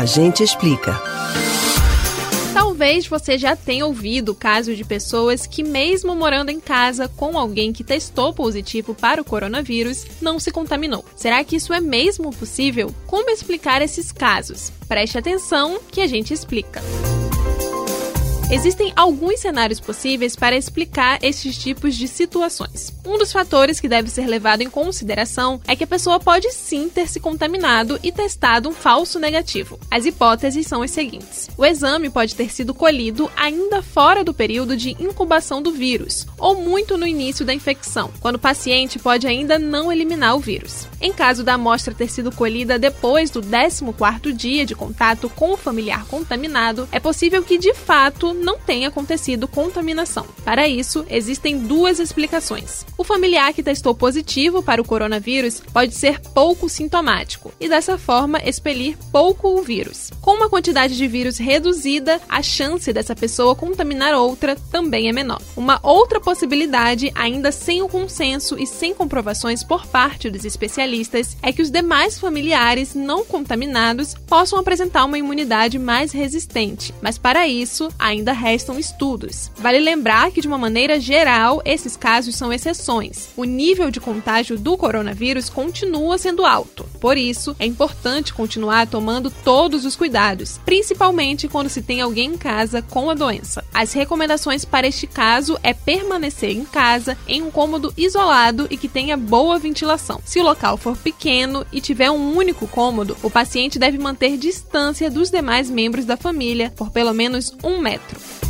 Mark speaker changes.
Speaker 1: A gente explica.
Speaker 2: Talvez você já tenha ouvido casos de pessoas que, mesmo morando em casa com alguém que testou positivo para o coronavírus, não se contaminou. Será que isso é mesmo possível? Como explicar esses casos? Preste atenção que a gente explica. Existem alguns cenários possíveis para explicar esses tipos de situações. Um dos fatores que deve ser levado em consideração é que a pessoa pode sim ter se contaminado e testado um falso negativo. As hipóteses são as seguintes: o exame pode ter sido colhido ainda fora do período de incubação do vírus, ou muito no início da infecção, quando o paciente pode ainda não eliminar o vírus. Em caso da amostra ter sido colhida depois do 14º dia de contato com o familiar contaminado, é possível que de fato não tenha acontecido contaminação. Para isso, existem duas explicações. O familiar que testou positivo para o coronavírus pode ser pouco sintomático e, dessa forma, expelir pouco o vírus. Com uma quantidade de vírus reduzida, a chance dessa pessoa contaminar outra também é menor. Uma outra possibilidade, ainda sem o consenso e sem comprovações por parte dos especialistas, é que os demais familiares não contaminados possam apresentar uma imunidade mais resistente, mas para isso ainda ainda restam estudos. Vale lembrar que, de uma maneira geral, esses casos são exceções. O nível de contágio do coronavírus continua sendo alto. Por isso, é importante continuar tomando todos os cuidados, principalmente quando se tem alguém em casa com a doença. As recomendações para este caso é permanecer em casa em um cômodo isolado e que tenha boa ventilação. Se o local for pequeno e tiver um único cômodo, o paciente deve manter distância dos demais membros da família por pelo menos um metro.